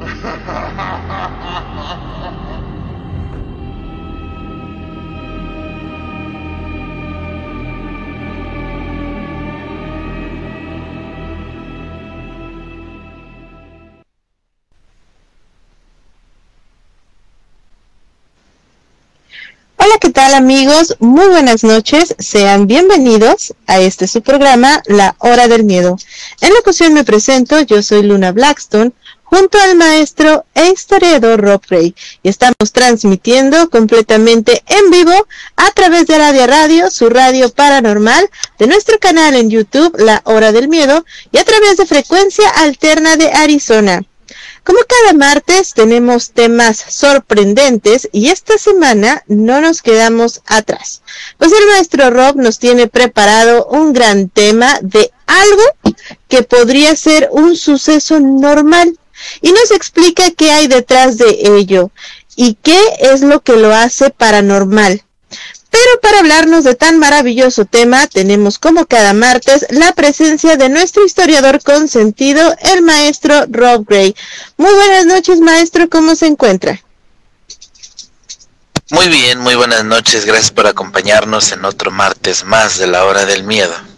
Hola, ¿qué tal amigos? Muy buenas noches. Sean bienvenidos a este su programa, La Hora del Miedo. En la ocasión me presento, yo soy Luna Blackstone, junto al maestro e historiador Rob Ray. Y estamos transmitiendo completamente en vivo a través de Radio Radio, su radio paranormal, de nuestro canal en YouTube, La Hora del Miedo, y a través de Frecuencia Alterna de Arizona. Como cada martes tenemos temas sorprendentes y esta semana no nos quedamos atrás. Pues el maestro Rob nos tiene preparado un gran tema de algo que podría ser un suceso normal y nos explica qué hay detrás de ello y qué es lo que lo hace paranormal. Pero para hablarnos de tan maravilloso tema, tenemos como cada martes la presencia de nuestro historiador consentido, el maestro Rob Gray. Muy buenas noches, maestro, ¿cómo se encuentra? Muy bien, muy buenas noches, gracias por acompañarnos en otro martes más de la hora del miedo.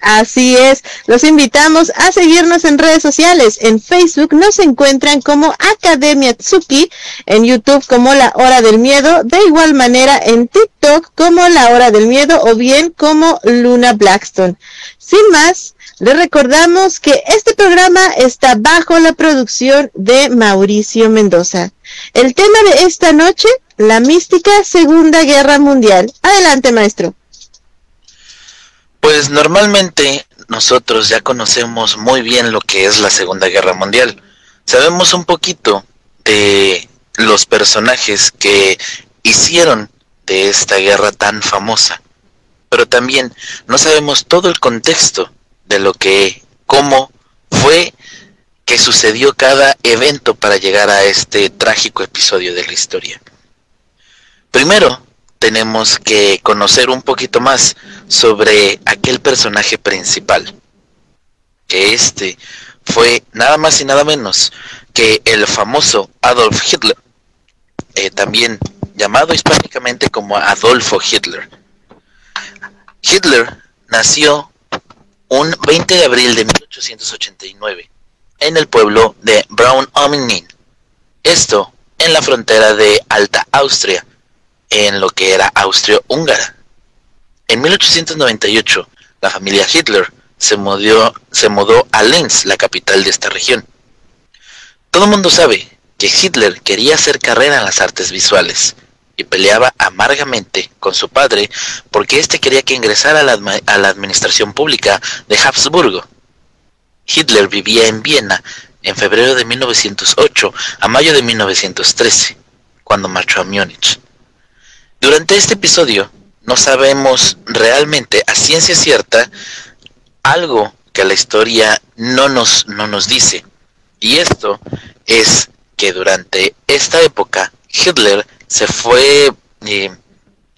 Así es, los invitamos a seguirnos en redes sociales. En Facebook nos encuentran como Academia Tsuki, en YouTube como La Hora del Miedo, de igual manera en TikTok como La Hora del Miedo o bien como Luna Blackstone. Sin más, les recordamos que este programa está bajo la producción de Mauricio Mendoza. El tema de esta noche, la mística Segunda Guerra Mundial. Adelante, maestro. Pues normalmente nosotros ya conocemos muy bien lo que es la Segunda Guerra Mundial. Sabemos un poquito de los personajes que hicieron de esta guerra tan famosa. Pero también no sabemos todo el contexto de lo que, cómo fue que sucedió cada evento para llegar a este trágico episodio de la historia. Primero, tenemos que conocer un poquito más sobre aquel personaje principal. Que este fue nada más y nada menos que el famoso Adolf Hitler, eh, también llamado hispánicamente como Adolfo Hitler. Hitler nació un 20 de abril de 1889 en el pueblo de Braun am esto en la frontera de Alta Austria, en lo que era Austria-Húngara. En 1898, la familia Hitler se mudó, a Linz, la capital de esta región. Todo el mundo sabe que Hitler quería hacer carrera en las artes visuales y peleaba amargamente con su padre porque éste quería que ingresara a la administración pública de Habsburgo. Hitler vivía en Viena en febrero de 1908 a mayo de 1913, cuando marchó a Múnich. Durante este episodio no sabemos realmente a ciencia cierta algo que la historia no nos, no nos dice. Y esto es que durante esta época Hitler se fue eh,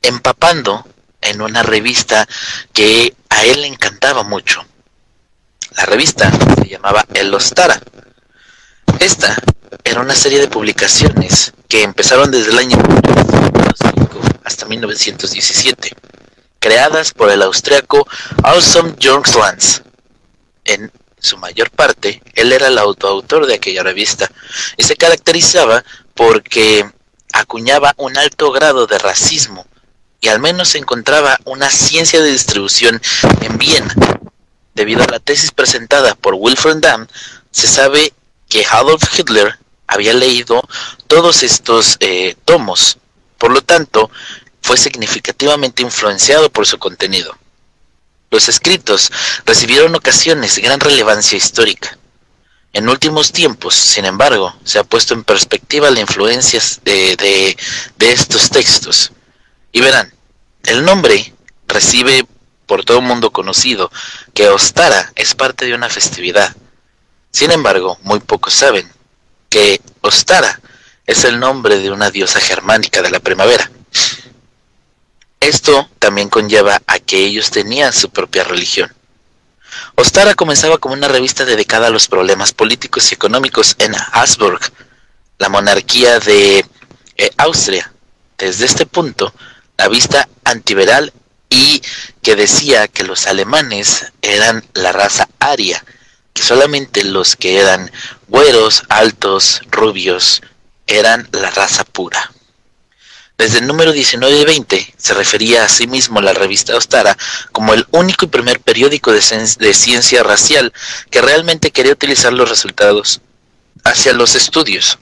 empapando en una revista que a él le encantaba mucho. La revista se llamaba El Ostara. Esta era una serie de publicaciones que empezaron desde el año hasta 1917, creadas por el austriaco Awesome Jungslands. En su mayor parte, él era el autoautor de aquella revista y se caracterizaba porque acuñaba un alto grado de racismo y al menos encontraba una ciencia de distribución en Viena. Debido a la tesis presentada por Wilfred Damm, se sabe que Adolf Hitler había leído todos estos eh, tomos por lo tanto, fue significativamente influenciado por su contenido. Los escritos recibieron ocasiones de gran relevancia histórica. En últimos tiempos, sin embargo, se ha puesto en perspectiva la influencia de, de, estos textos. Y verán, el nombre recibe por todo el mundo conocido que Ostara es parte de una festividad. Sin embargo, muy pocos saben que Ostara es el nombre de una diosa germánica de la primavera. Esto también conlleva a que ellos tenían su propia religión. Ostara comenzaba como una revista dedicada a los problemas políticos y económicos en Habsburg, la monarquía de eh, Austria. Desde este punto, la vista antiberal y que decía que los alemanes eran la raza aria, que solamente los que eran güeros, altos, rubios, eran la raza pura. Desde el número 19 y 20 se refería a sí mismo la revista Ostara como el único y primer periódico de, de, ciencia racial que realmente quería utilizar los resultados hacia los estudios.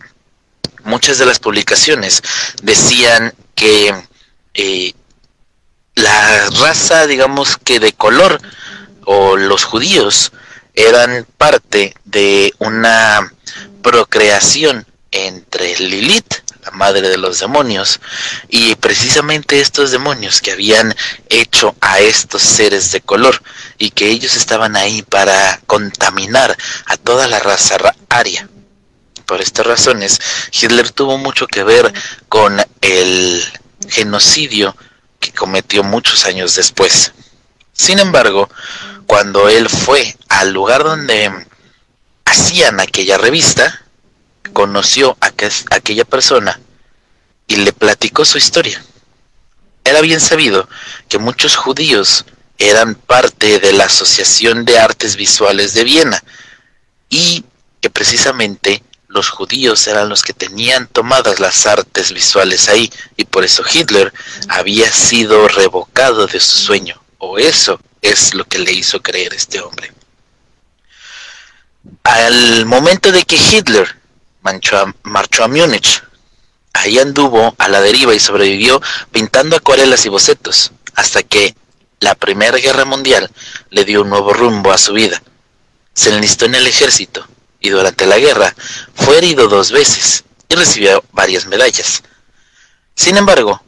Muchas de las publicaciones decían que eh, la raza, digamos que de color, o los judíos, eran parte de una procreación entre Lilith, madre de los demonios, y precisamente estos demonios que habían hecho a estos seres de color y que ellos estaban ahí para contaminar a toda la raza aria. Por estas razones, Hitler tuvo mucho que ver con el genocidio que cometió muchos años después. Sin embargo, cuando él fue al lugar donde hacían aquella revista, conoció a, aquella persona y le platicó su historia. Era bien sabido que muchos judíos eran parte de la Asociación de Artes Visuales de Viena y que precisamente los judíos eran los que tenían tomadas las artes visuales ahí y por eso Hitler había sido revocado de su sueño o eso es lo que le hizo creer este hombre. Al momento de que Hitler marchó a, Múnich, ahí anduvo a la deriva y sobrevivió pintando acuarelas y bocetos hasta que la Primera Guerra Mundial le dio un nuevo rumbo a su vida. Se enlistó en el ejército y durante la guerra fue herido dos veces y recibió varias medallas. Sin embargo,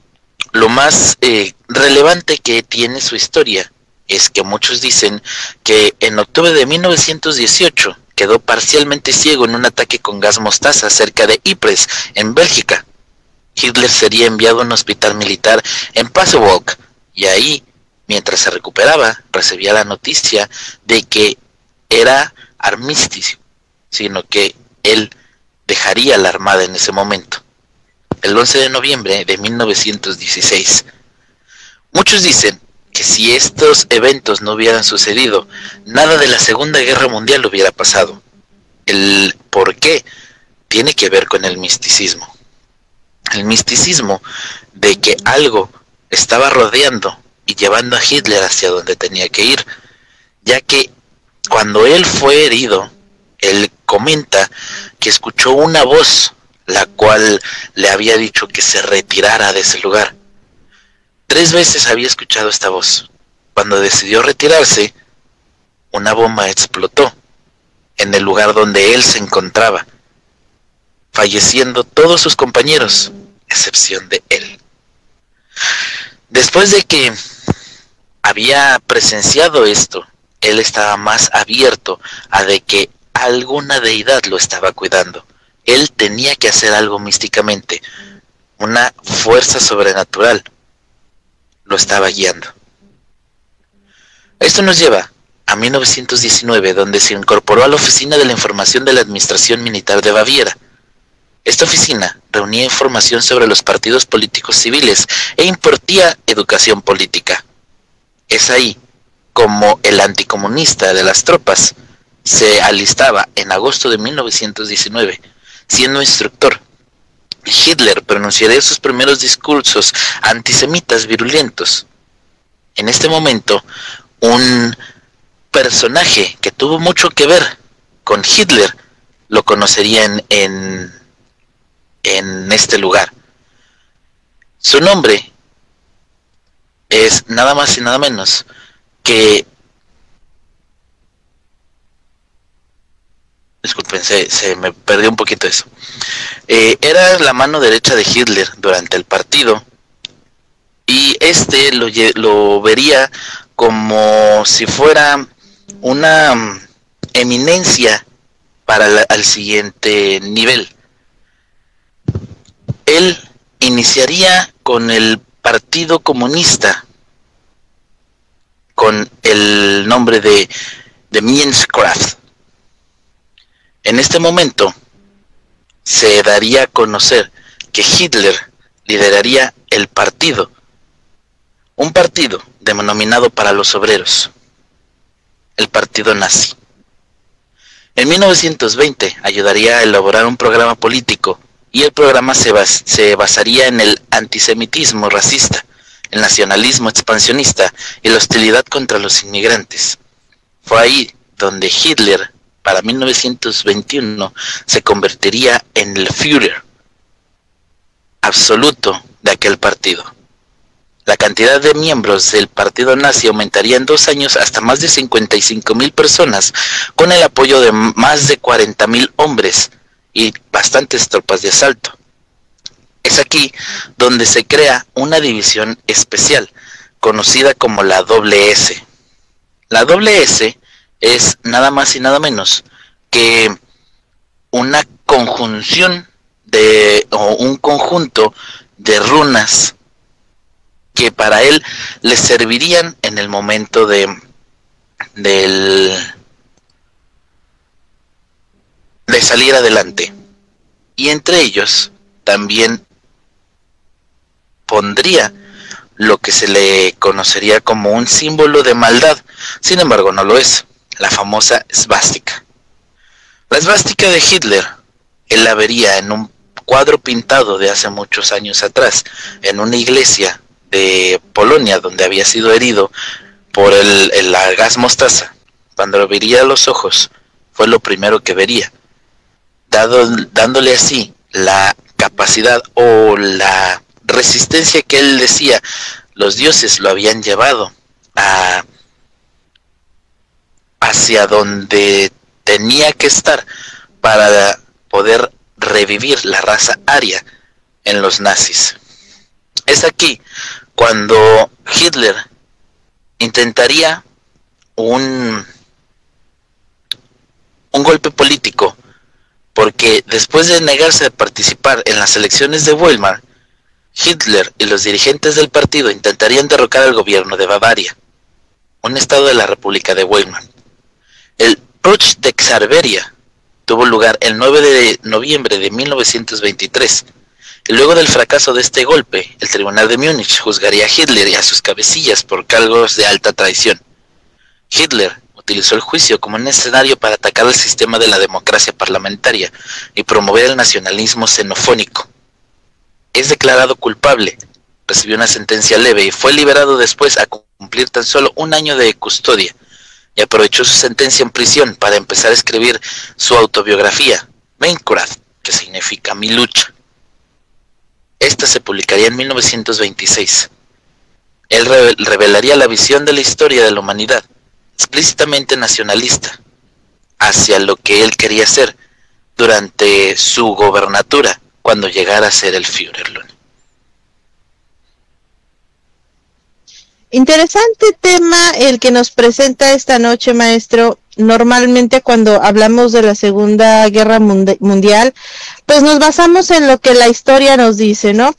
lo más eh, relevante que tiene su historia es que muchos dicen que en octubre de 1918 quedó parcialmente ciego en un ataque con gas mostaza cerca de Ypres, en Bélgica. Hitler sería enviado a un hospital militar en Pasewalk y ahí, mientras se recuperaba, recibía la noticia de que era armisticio sino que él dejaría la Armada en ese momento, el 11 de noviembre de 1916. Muchos dicen que si estos eventos no hubieran sucedido, nada de la Segunda Guerra Mundial hubiera pasado. El por qué tiene que ver con el misticismo. El misticismo de que algo estaba rodeando y llevando a Hitler hacia donde tenía que ir, ya que cuando él fue herido, él comenta que escuchó una voz la cual le había dicho que se retirara de ese lugar. Tres veces había escuchado esta voz. Cuando decidió retirarse, una bomba explotó en el lugar donde él se encontraba, falleciendo todos sus compañeros, excepción de él. Después de que había presenciado esto, él estaba más abierto a de que alguna deidad lo estaba cuidando. Él tenía que hacer algo místicamente. Una fuerza sobrenatural lo estaba guiando. Esto nos lleva a 1919, donde se incorporó a la Oficina de la Información de la Administración Militar de Baviera. Esta oficina reunía información sobre los partidos políticos civiles e impartía educación política. Es ahí como el anticomunista de las tropas se alistaba en agosto de 1919, siendo instructor. Hitler pronunciaría sus primeros discursos antisemitas virulentos. En este momento, un personaje que tuvo mucho que ver con Hitler lo conocería en, en, en este lugar. Su nombre es nada más y nada menos que disculpen, se, me perdió un poquito eso. Eh, era la mano derecha de Hitler durante el partido y este lo, vería como si fuera una eminencia para el siguiente nivel. Él iniciaría con el Partido Comunista, con el nombre de, de Mienskraft. En este momento se daría a conocer que Hitler lideraría el partido, un partido denominado para los obreros, el partido nazi. En 1920 ayudaría a elaborar un programa político y el programa se, se basaría en el antisemitismo racista, el nacionalismo expansionista y la hostilidad contra los inmigrantes. Fue ahí donde Hitler, para 1921, se convertiría en el Führer absoluto de aquel partido. La cantidad de miembros del partido nazi aumentaría en dos años hasta más de 55 mil personas, con el apoyo de más de 40 mil hombres y bastantes tropas de asalto. Es aquí donde se crea una división especial, conocida como la doble S. La doble S es nada más y nada menos que una conjunción de o un conjunto de runas que para él le servirían en el momento de del de salir adelante. Y entre ellos también pondría lo que se le conocería como un símbolo de maldad. Sin embargo, no lo es, la famosa svástica. La svástica de Hitler, él la vería en un cuadro pintado de hace muchos años atrás, en una iglesia de Polonia, donde había sido herido por el, el gas mostaza. Cuando lo vería a los ojos, fue lo primero que vería dándole así la capacidad o la resistencia que él decía los dioses lo habían llevado a hacia donde tenía que estar para poder revivir la raza aria en los nazis. Es aquí cuando Hitler intentaría un, un golpe político porque después de negarse a participar en las elecciones de Weimar, Hitler y los dirigentes del partido intentarían derrocar al gobierno de Bavaria, un estado de la República de Weimar. El Putsch de Xarberia tuvo lugar el 9 de noviembre de 1923. Y luego del fracaso de este golpe, el Tribunal de Múnich juzgaría a Hitler y a sus cabecillas por cargos de alta traición. Hitler utilizó el juicio como un escenario para atacar el sistema de la democracia parlamentaria y promover el nacionalismo xenofónico. Es declarado culpable, recibió una sentencia leve y fue liberado después a cumplir tan solo un año de custodia y aprovechó su sentencia en prisión para empezar a escribir su autobiografía, Minecraft, que significa mi lucha. Esta se publicaría en 1926. Él revelaría la visión de la historia de la humanidad explícitamente nacionalista hacia lo que él quería ser durante su gobernatura cuando llegara a ser el Führer. Interesante tema el que nos presenta esta noche, maestro. Normalmente cuando hablamos de la Segunda Guerra Mundial, pues nos basamos en lo que la historia nos dice, ¿no?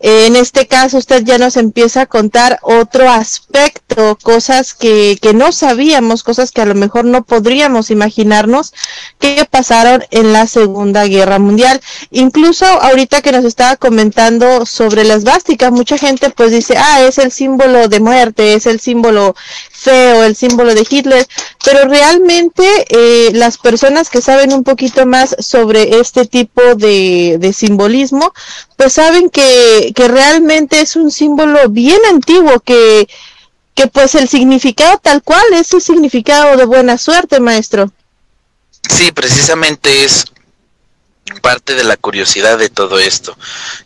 en este caso usted ya nos empieza a contar otro aspecto, cosas que, que no sabíamos, cosas que a lo mejor no podríamos imaginarnos que pasaron en la Segunda Guerra Mundial. Incluso ahorita que nos estaba comentando sobre las básicas, mucha gente pues dice, ah, es el símbolo de muerte, es el símbolo feo, el símbolo de Hitler, pero realmente eh, las personas que saben un poquito más sobre este tipo de, simbolismo, pues saben que, que realmente es un símbolo bien antiguo, que, que pues el significado tal cual es el significado de buena suerte, maestro. Sí, precisamente es parte de la curiosidad de todo esto,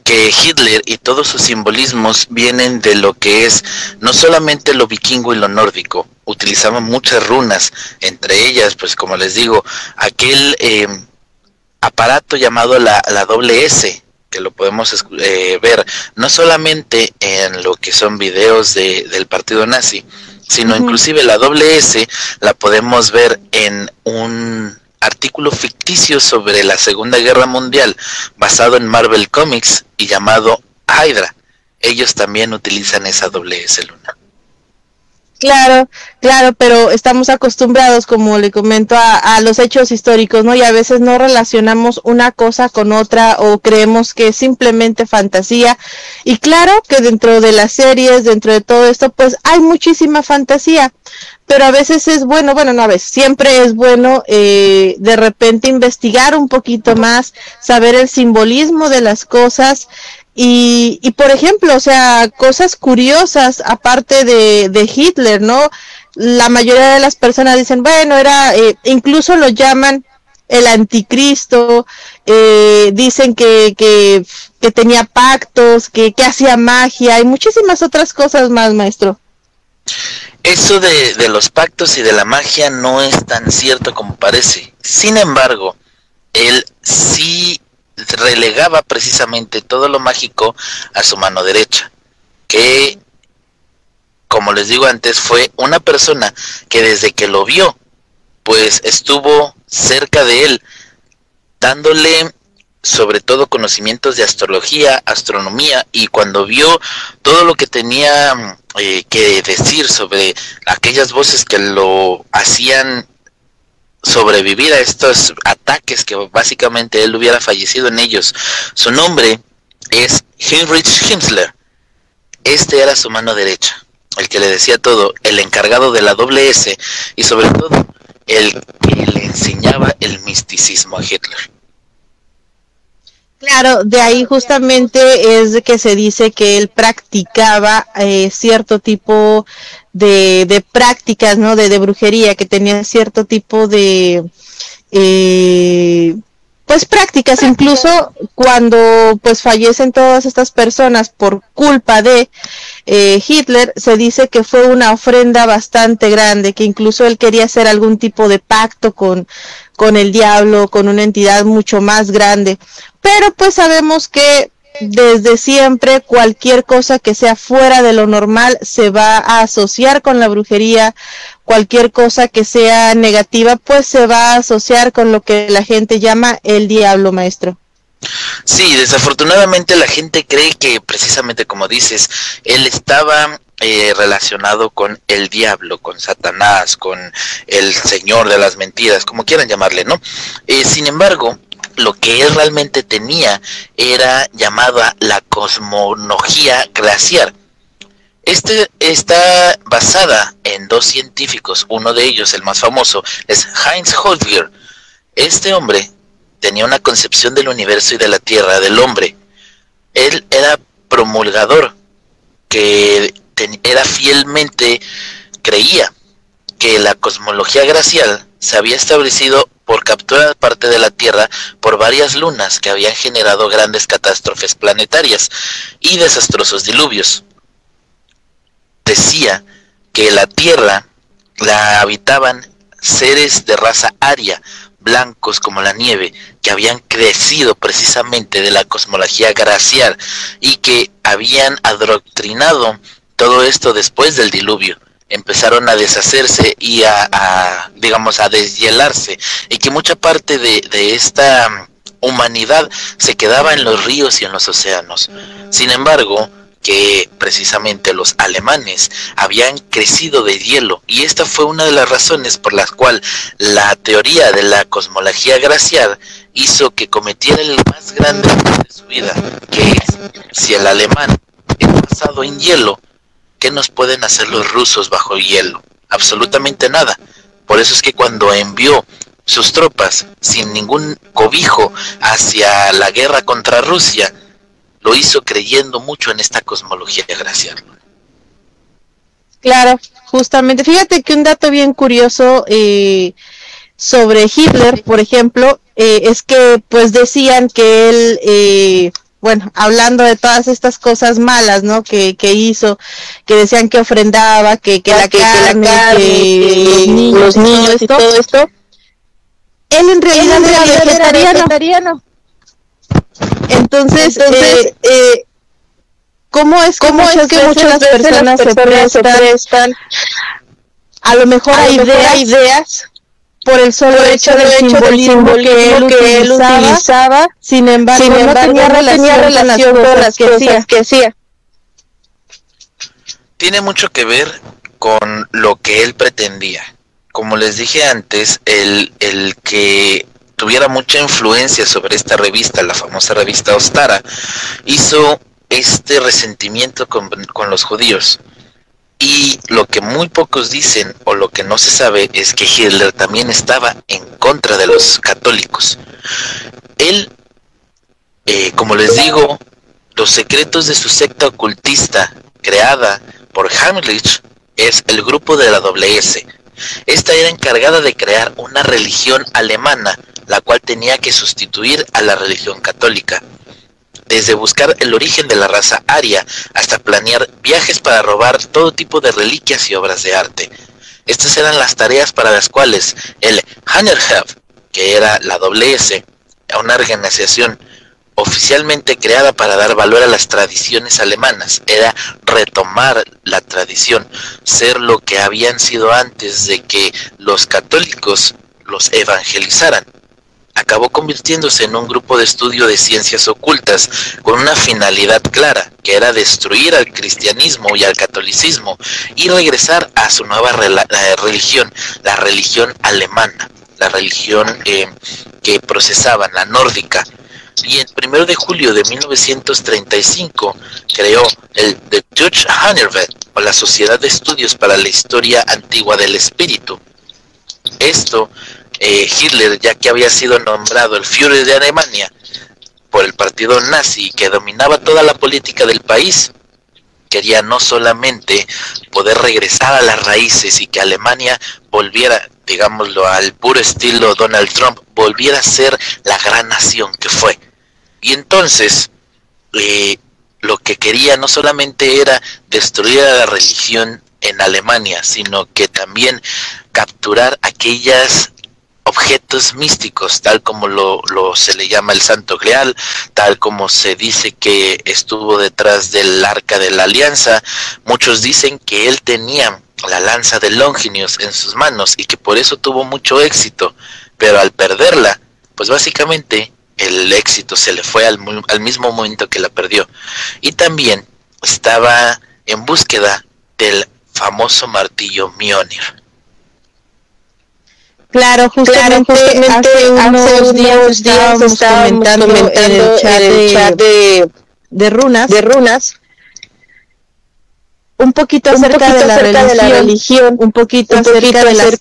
que Hitler y todos sus simbolismos vienen de lo que es no solamente lo vikingo y lo nórdico, utilizaban muchas runas, entre ellas, pues como les digo, aquel eh, aparato llamado la, la doble S, que lo podemos eh, ver no solamente en lo que son videos de, del partido nazi, sino inclusive la doble S la podemos ver en un artículo ficticio sobre la Segunda Guerra Mundial basado en Marvel Comics y llamado Hydra. Ellos también utilizan esa doble S luna. Claro, claro, pero estamos acostumbrados, como le comento, a, los hechos históricos, ¿no? Y a veces no relacionamos una cosa con otra o creemos que es simplemente fantasía. Y claro que dentro de las series, dentro de todo esto, pues hay muchísima fantasía. Pero a veces es bueno, bueno, no a veces, siempre es bueno eh, de repente investigar un poquito más, saber el simbolismo de las cosas, y, y por ejemplo, o sea, cosas curiosas aparte de, de Hitler, ¿no? La mayoría de las personas dicen, bueno, era, eh, incluso lo llaman el anticristo, eh, dicen que, que, que, tenía pactos, que, que hacía magia y muchísimas otras cosas más, maestro. Eso de, de los pactos y de la magia no es tan cierto como parece. Sin embargo, él sí relegaba precisamente todo lo mágico a su mano derecha, que, como les digo antes, fue una persona que desde que lo vio, pues estuvo cerca de él, dándole sobre todo conocimientos de astrología, astronomía, y cuando vio todo lo que tenía eh, que decir sobre aquellas voces que lo hacían sobrevivir a estos ataques que básicamente él hubiera fallecido en ellos. Su nombre es Heinrich Himmler. Este era su mano derecha, el que le decía todo, el encargado de la doble S y sobre todo el que le enseñaba el misticismo a Hitler. Claro, de ahí justamente es de que se dice que él practicaba eh, cierto tipo de, de prácticas, ¿no? De, de, brujería, que tenía cierto tipo de, eh, pues prácticas, incluso cuando pues fallecen todas estas personas por culpa de eh, Hitler, se dice que fue una ofrenda bastante grande, que incluso él quería hacer algún tipo de pacto con, con el diablo, con una entidad mucho más grande. Pero pues sabemos que desde siempre cualquier cosa que sea fuera de lo normal se va a asociar con la brujería, cualquier cosa que sea negativa pues se va a asociar con lo que la gente llama el diablo maestro. Sí, desafortunadamente la gente cree que precisamente como dices, él estaba eh, relacionado con el diablo, con Satanás, con el Señor de las mentiras, como quieran llamarle, ¿no? Eh, sin embargo, lo que él realmente tenía era llamada la cosmología glaciar. Este está basada en dos científicos, uno de ellos, el más famoso, es Heinz Holtger. Este hombre tenía una concepción del universo y de la Tierra, del hombre. Él era promulgador, que era fielmente, creía que la cosmología glacial se había establecido por capturar parte de la Tierra por varias lunas que habían generado grandes catástrofes planetarias y desastrosos diluvios. Decía que la Tierra la habitaban seres de raza aria, blancos como la nieve, que habían crecido precisamente de la cosmología glacial y que habían adoctrinado todo esto después del diluvio empezaron a deshacerse y a, digamos, a deshielarse, y que mucha parte de, de esta humanidad se quedaba en los ríos y en los océanos. Sin embargo, que precisamente los alemanes habían crecido de hielo y esta fue una de las razones por las cuales la teoría de la cosmología glacial hizo que cometiera el más grande de su vida, que es si el alemán es basado en hielo, ¿qué nos pueden hacer los rusos bajo hielo? Absolutamente nada. Por eso es que cuando envió sus tropas sin ningún cobijo hacia la guerra contra Rusia, lo hizo creyendo mucho en esta cosmología glacial. Claro, justamente. Fíjate que un dato bien curioso eh, sobre Hitler, por ejemplo, eh, es que pues decían que él eh, bueno, hablando de todas estas cosas malas, ¿no? Que, que hizo, que decían que ofrendaba, que, que, la, que, carne, que, los niños, y todo esto. Él en realidad, era, vegetariano. Entonces, Entonces eh, eh, ¿cómo es que, muchas, es que muchas personas, se prestan, a lo mejor a, ideas, ideas por el solo hecho, del, simbolismo, que él, utilizaba, sin embargo, no, tenía, relación, con las cosas que hacía. Tiene mucho que ver con lo que él pretendía. Como les dije antes, el, el que tuviera mucha influencia sobre esta revista, la famosa revista Ostara, hizo este resentimiento con, con los judíos. Y lo que muy pocos dicen o lo que no se sabe es que Hitler también estaba en contra de los católicos. Él, eh, como les digo, los secretos de su secta ocultista creada por Hamlich es el grupo de la S. Esta era encargada de crear una religión alemana, la cual tenía que sustituir a la religión católica desde buscar el origen de la raza aria hasta planear viajes para robar todo tipo de reliquias y obras de arte. Estas eran las tareas para las cuales el Hannerhef, que era la S, una organización oficialmente creada para dar valor a las tradiciones alemanas, era retomar la tradición, ser lo que habían sido antes de que los católicos los evangelizaran acabó convirtiéndose en un grupo de estudio de ciencias ocultas con una finalidad clara, que era destruir al cristianismo y al catolicismo y regresar a su nueva religión, la religión alemana, la religión eh, que procesaban, la nórdica. Y el primero de julio de 1935 creó el The Deutsche Hannerwelt, o la Sociedad de Estudios para la Historia Antigua del Espíritu. Esto eh, Hitler, ya que había sido nombrado el Führer de Alemania por el partido nazi que dominaba toda la política del país, quería no solamente poder regresar a las raíces y que Alemania volviera, digámoslo, al puro estilo Donald Trump, volviera a ser la gran nación que fue. Y entonces, eh, lo que quería no solamente era destruir a la religión en Alemania, sino que también capturar aquellas objetos místicos, tal como lo, se le llama el Santo Grial, tal como se dice que estuvo detrás del Arca de la Alianza. Muchos dicen que él tenía la lanza de Longinus en sus manos y que por eso tuvo mucho éxito, pero al perderla, pues básicamente el éxito se le fue al, al mismo momento que la perdió. Y también estaba en búsqueda del famoso martillo Mjolnir Claro, justamente, hace, unos días estábamos, comentando, en el chat, de, de, runas, de runas. Un poquito acerca, de, la religión, un poquito, acerca, de las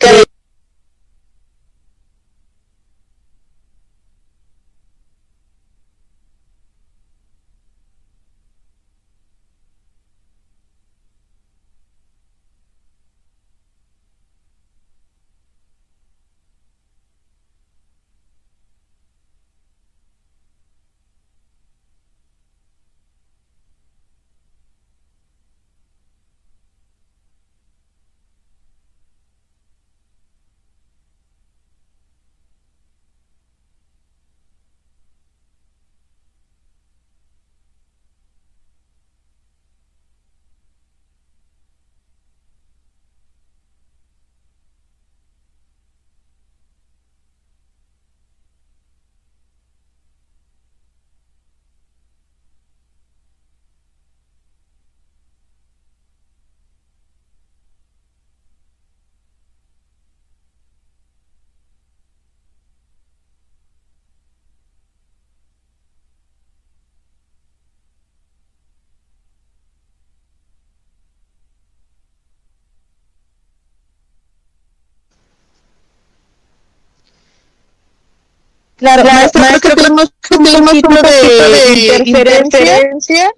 Claro, maestro, maestro tuvimos, un poquito de, interferencia,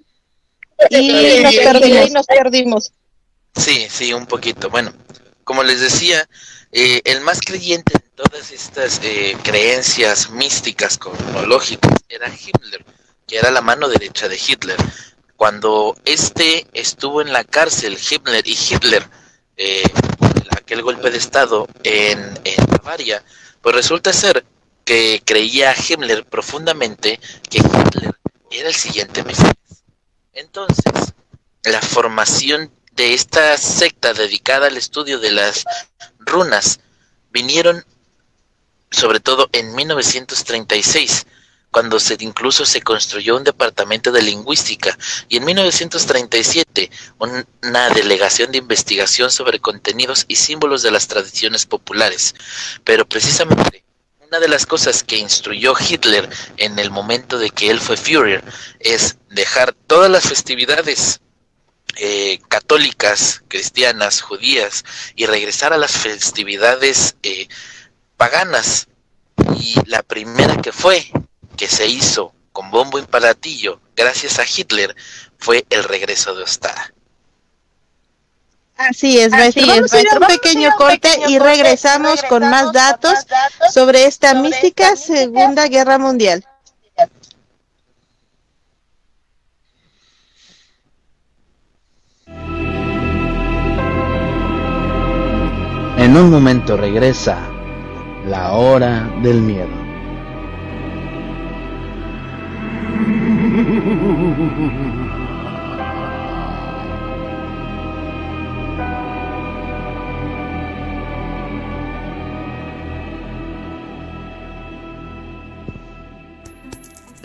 y, nos perdimos, nos perdimos. Sí, sí, un poquito. Bueno, como les decía, eh, el más creyente de todas estas eh, creencias místicas cosmológicas era Himmler. que era la mano derecha de Hitler. Cuando este estuvo en la cárcel, Himmler y Hitler, eh, aquel golpe de Estado en, en Bavaria, pues resulta ser que creía Himmler profundamente que Hitler era el siguiente Mesías. Entonces, la formación de esta secta dedicada al estudio de las runas vinieron sobre todo en 1936, cuando se incluso se construyó un departamento de lingüística y en 1937 una delegación de investigación sobre contenidos y símbolos de las tradiciones populares. Pero precisamente una de las cosas que instruyó Hitler en el momento de que él fue Führer es dejar todas las festividades eh, católicas, cristianas, judías y regresar a las festividades eh, paganas. Y la primera que fue, que se hizo con bombo y palatillo, gracias a Hitler, fue el regreso de Ostara. Así es, maestro. Vamos a ir a un pequeño corte y regresamos con más datos sobre esta mística Segunda Guerra Mundial. En un momento regresa la hora del miedo.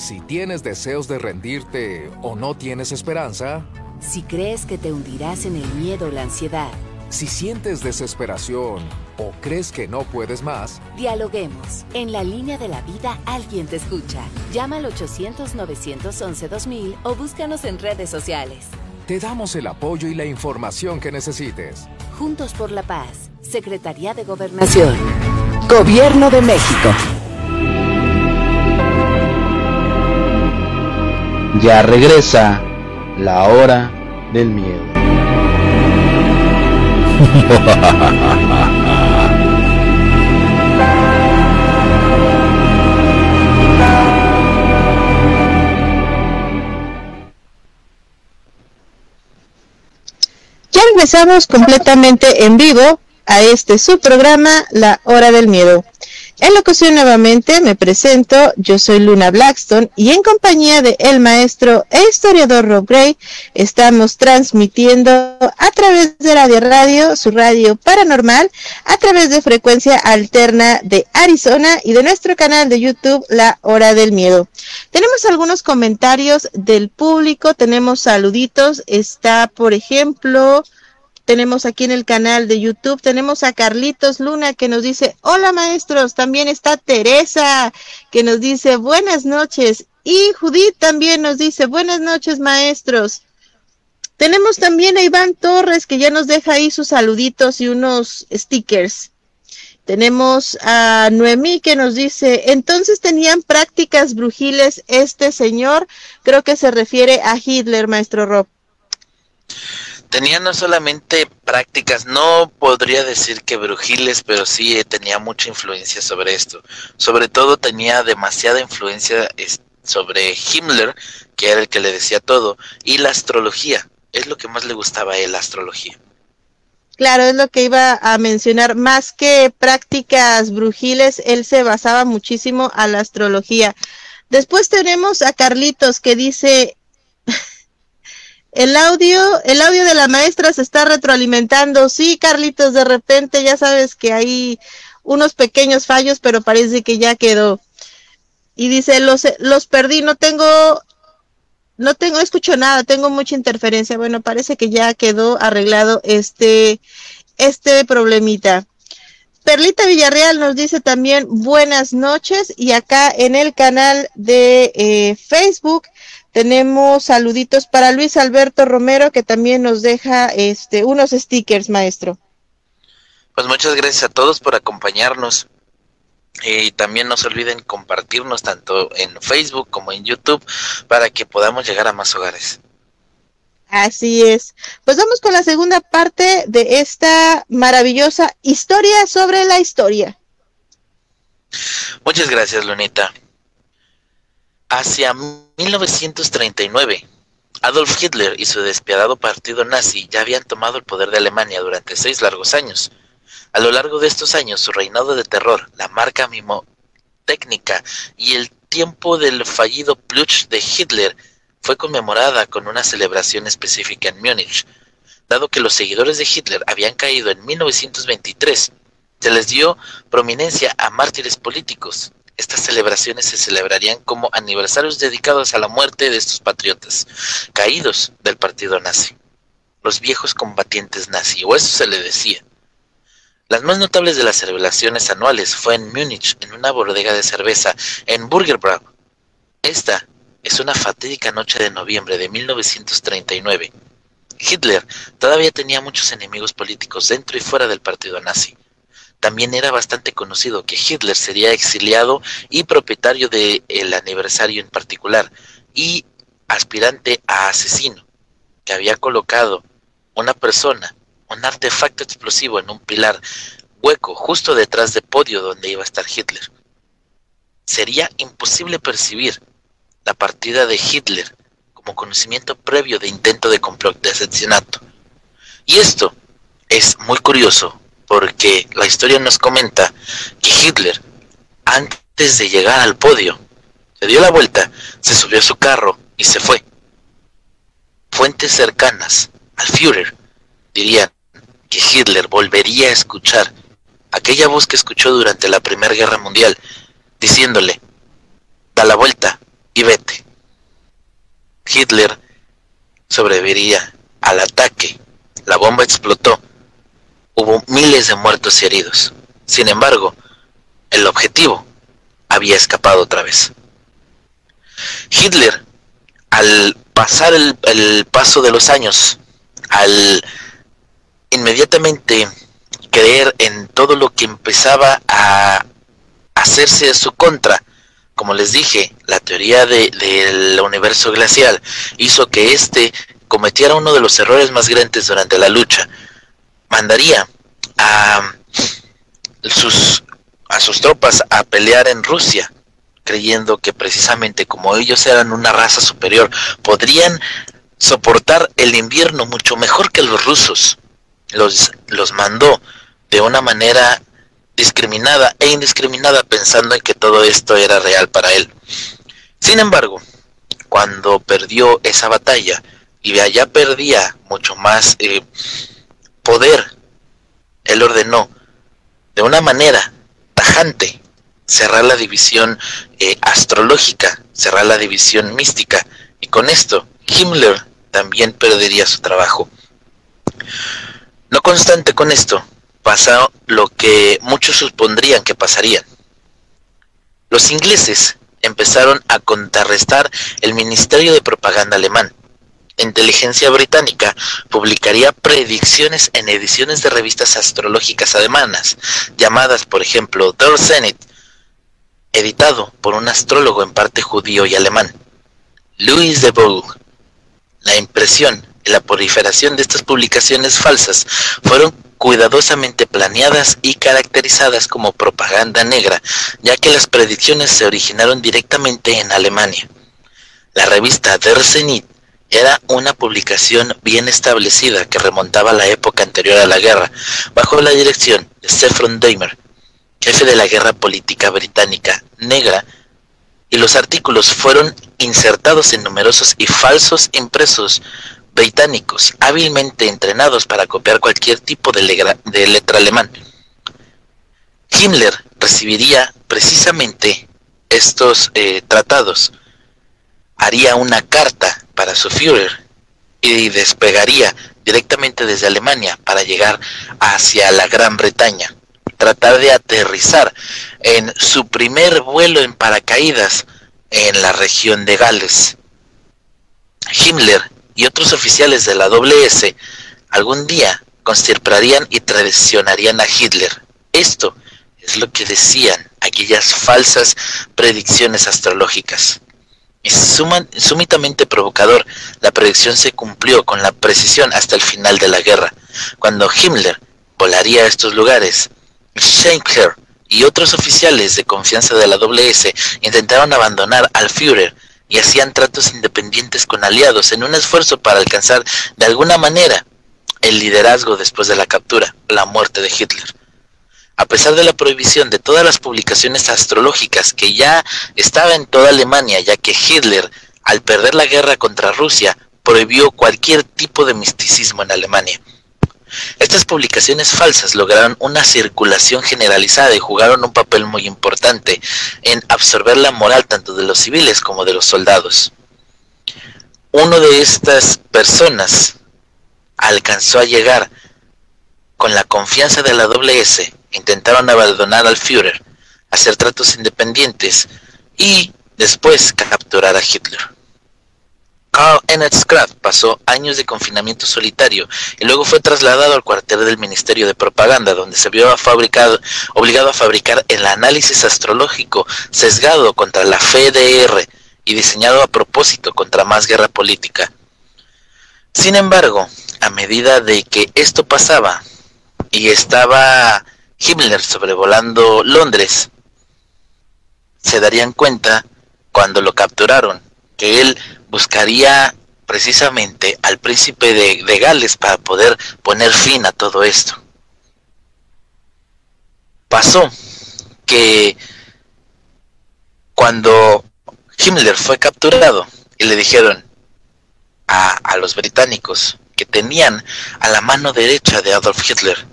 Si tienes deseos de rendirte o no tienes esperanza, Si crees que te hundirás en el miedo o la ansiedad, si sientes desesperación o crees que no puedes más, dialoguemos. En la línea de la vida alguien te escucha. Llama al 800-911-2000 o búscanos en redes sociales. te damos el apoyo y la información que necesites. Juntos por la Paz, Secretaría de Gobernación. Gobierno de México. Ya regresa la hora del miedo. Ya regresamos completamente en vivo a este subprograma La Hora del Miedo. En la ocasión nuevamente me presento, yo soy Luna Blackstone y en compañía de el maestro e historiador Rob Gray estamos transmitiendo a través de Radio Radio, su radio paranormal, a través de frecuencia alterna de Arizona y de nuestro canal de YouTube La Hora del Miedo. Tenemos algunos comentarios del público, tenemos saluditos, está por ejemplo tenemos aquí en el canal de YouTube, tenemos a Carlitos Luna que nos dice, hola maestros, también está Teresa que nos dice buenas noches y Judith también nos dice buenas noches maestros. Tenemos también a Iván Torres que ya nos deja ahí sus saluditos y unos stickers. Tenemos a Noemí que nos dice, entonces tenían prácticas brujiles este señor, creo que se refiere a Hitler, maestro Rob tenía no solamente prácticas, no podría decir que brujiles, pero sí eh, tenía mucha influencia sobre esto. Sobre todo tenía demasiada influencia sobre Himmler, que era el que le decía todo, y la astrología. Es lo que más le gustaba a él, la astrología. Claro, es lo que iba a mencionar. Más que prácticas brujiles, él se basaba muchísimo a la astrología. Después tenemos a Carlitos que dice, el audio, el audio de la maestra se está retroalimentando. Sí, Carlitos, de repente ya sabes que hay unos pequeños fallos, pero parece que ya quedó. Y dice, los, los perdí, no tengo, no tengo, no escucho nada, tengo mucha interferencia. Bueno, parece que ya quedó arreglado este, este problemita. Perlita Villarreal nos dice también buenas noches y acá en el canal de eh, Facebook Tenemos saluditos para Luis Alberto Romero que también nos deja este unos stickers, maestro. Pues muchas gracias a todos por acompañarnos. Y también no se olviden compartirnos tanto en Facebook como en YouTube para que podamos llegar a más hogares. Así es. Pues vamos con la segunda parte de esta maravillosa historia sobre la historia. Muchas gracias, Lunita. Hacia 1939, Adolf Hitler y su despiadado partido nazi ya habían tomado el poder de Alemania durante seis largos años. A lo largo de estos años, su reinado de terror, la marca mimotécnica y el tiempo del fallido Plutsch de Hitler fue conmemorada con una celebración específica en Múnich. Dado que los seguidores de Hitler habían caído en 1923, se les dio prominencia a mártires políticos. Estas celebraciones se celebrarían como aniversarios dedicados a la muerte de estos patriotas, caídos del partido nazi. Los viejos combatientes nazi, o eso se le decía. Las más notables de las celebraciones anuales fue en Múnich, en una bodega de cerveza, en Burgerbrau. Esta es una fatídica noche de noviembre de 1939. Hitler todavía tenía muchos enemigos políticos dentro y fuera del partido nazi también era bastante conocido que Hitler sería exiliado y propietario del el aniversario en particular y aspirante a asesino, que había colocado una persona, un artefacto explosivo en un pilar hueco justo detrás del podio donde iba a estar Hitler. Sería imposible percibir la partida de Hitler como conocimiento previo de intento de complot de asesinato. Y esto es muy curioso porque la historia nos comenta que Hitler, antes de llegar al podio, se dio la vuelta, se subió a su carro y se fue. Fuentes cercanas al Führer dirían que Hitler volvería a escuchar aquella voz que escuchó durante la Primera Guerra Mundial, diciéndole, da la vuelta y vete. Hitler sobreviviría al ataque, la bomba explotó hubo miles de muertos y heridos. Sin embargo, el objetivo había escapado otra vez. Hitler, al pasar el, paso de los años, al inmediatamente creer en todo lo que empezaba a hacerse a su contra, como les dije, la teoría del universo glacial hizo que éste cometiera uno de los errores más grandes durante la lucha, mandaría a sus, a sus tropas a pelear en Rusia, creyendo que precisamente como ellos eran una raza superior, podrían soportar el invierno mucho mejor que los rusos. Los, los mandó de una manera discriminada e indiscriminada pensando en que todo esto era real para él. Sin embargo, cuando perdió esa batalla y allá perdía mucho más eh, poder, él ordenó de una manera tajante cerrar la división eh, astrológica, cerrar la división mística, y con esto Himmler también perdería su trabajo. No constante con esto, pasó lo que muchos supondrían que pasaría. Los ingleses empezaron a contrarrestar el Ministerio de Propaganda alemán, inteligencia británica publicaría predicciones en ediciones de revistas astrológicas alemanas, llamadas por ejemplo Der Zenit, editado por un astrólogo en parte judío y alemán, Louis de Boulle. La impresión y la proliferación de estas publicaciones falsas fueron cuidadosamente planeadas y caracterizadas como propaganda negra, ya que las predicciones se originaron directamente en Alemania. La revista Der Zenit era una publicación bien establecida que remontaba a la época anterior a la guerra, bajo la dirección de Sephron Dahmer, jefe de la guerra política británica negra, y los artículos fueron insertados en numerosos y falsos impresos británicos, hábilmente entrenados para copiar cualquier tipo de, letra alemán. Himmler recibiría precisamente estos eh, tratados, haría una carta para su Führer y despegaría directamente desde Alemania para llegar hacia la Gran Bretaña, tratar de aterrizar en su primer vuelo en paracaídas en la región de Gales. Himmler y otros oficiales de la WS algún día constirparían y traicionarían a Hitler. Esto es lo que decían aquellas falsas predicciones astrológicas. Es provocador. La predicción se cumplió con la precisión hasta el final de la guerra, cuando Himmler volaría a estos lugares. Schenker y otros oficiales de confianza de la WS intentaron abandonar al Führer y hacían tratos independientes con aliados en un esfuerzo para alcanzar de alguna manera el liderazgo después de la captura, la muerte de Hitler. A pesar de la prohibición de todas las publicaciones astrológicas que ya estaba en toda Alemania, ya que Hitler, al perder la guerra contra Rusia, prohibió cualquier tipo de misticismo en Alemania. Estas publicaciones falsas lograron una circulación generalizada y jugaron un papel muy importante en absorber la moral tanto de los civiles como de los soldados. Uno de estas personas alcanzó a llegar con la confianza de la WS, intentaron abandonar al Führer, hacer tratos independientes y después capturar a Hitler. Karl Ennett Kraft pasó años de confinamiento solitario y luego fue trasladado al cuartel del Ministerio de Propaganda, donde se vio obligado a fabricar el análisis astrológico sesgado contra la FDR y diseñado a propósito contra más guerra política. Sin embargo, a medida de que esto pasaba y estaba Himmler sobrevolando Londres, se darían cuenta cuando lo capturaron que él buscaría precisamente al príncipe de, Gales para poder poner fin a todo esto. Pasó que cuando Himmler fue capturado y le dijeron a, a los británicos que tenían a la mano derecha de Adolf Hitler,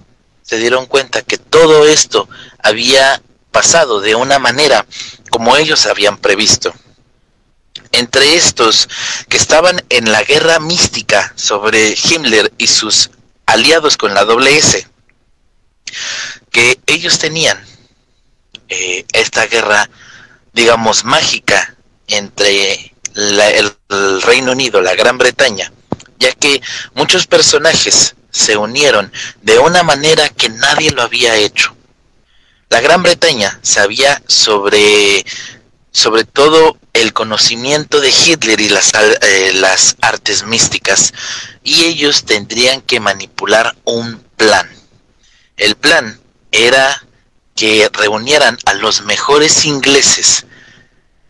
se dieron cuenta que todo esto había pasado de una manera como ellos habían previsto. Entre estos que estaban en la guerra mística sobre Himmler y sus aliados con la WS, que ellos tenían eh, esta guerra, digamos, mágica entre el, el Reino Unido, la Gran Bretaña, ya que muchos personajes se unieron de una manera que nadie lo había hecho. La Gran Bretaña sabía sobre sobre todo el conocimiento de Hitler y las, eh, las artes místicas, y ellos tendrían que manipular un plan. El plan era que reunieran a los mejores ingleses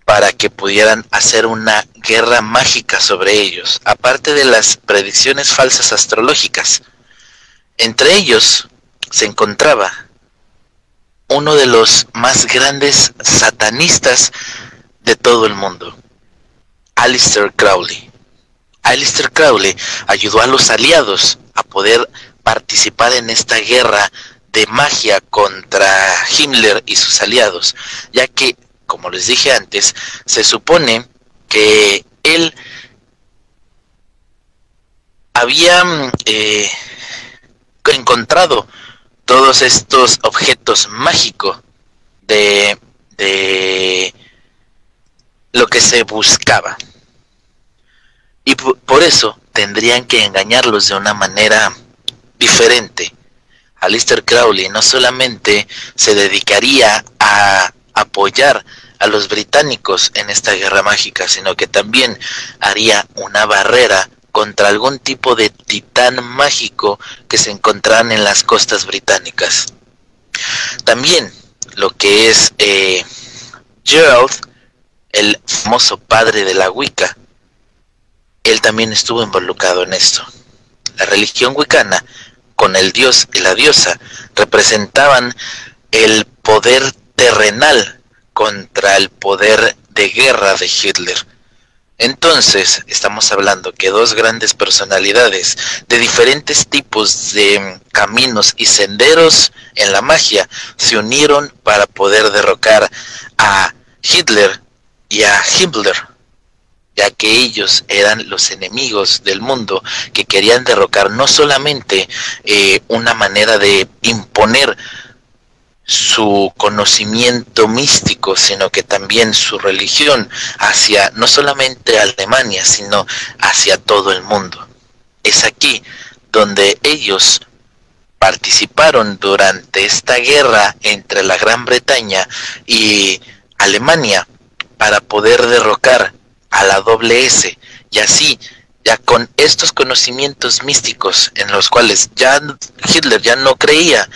para que pudieran hacer una guerra mágica sobre ellos, aparte de las predicciones falsas astrológicas. Entre ellos se encontraba uno de los más grandes satanistas de todo el mundo, Alistair Crowley. Alistair Crowley ayudó a los aliados a poder participar en esta guerra de magia contra Himmler y sus aliados, ya que, como les dije antes, se supone que él había eh, encontrado todos estos objetos mágicos de, de lo que se buscaba. Y por eso tendrían que engañarlos de una manera diferente. Alistair Crowley no solamente se dedicaría a apoyar a los británicos en esta guerra mágica, sino que también haría una barrera contra algún tipo de titán mágico que se encontraran en las costas británicas. También lo que es eh, Gerald, el famoso padre de la Wicca, él también estuvo involucrado en esto. La religión wicana, con el dios y la diosa, representaban el poder terrenal contra el poder de guerra de Hitler. Entonces, estamos hablando que dos grandes personalidades de diferentes tipos de caminos y senderos en la magia se unieron para poder derrocar a Hitler y a Himmler, ya que ellos eran los enemigos del mundo que querían derrocar no solamente eh, una manera de imponer su conocimiento místico, sino que también su religión hacia no solamente Alemania, sino hacia todo el mundo. Es aquí donde ellos participaron durante esta guerra entre la Gran Bretaña y Alemania para poder derrocar a la doble S y así ya con estos conocimientos místicos en los cuales ya Hitler ya no creía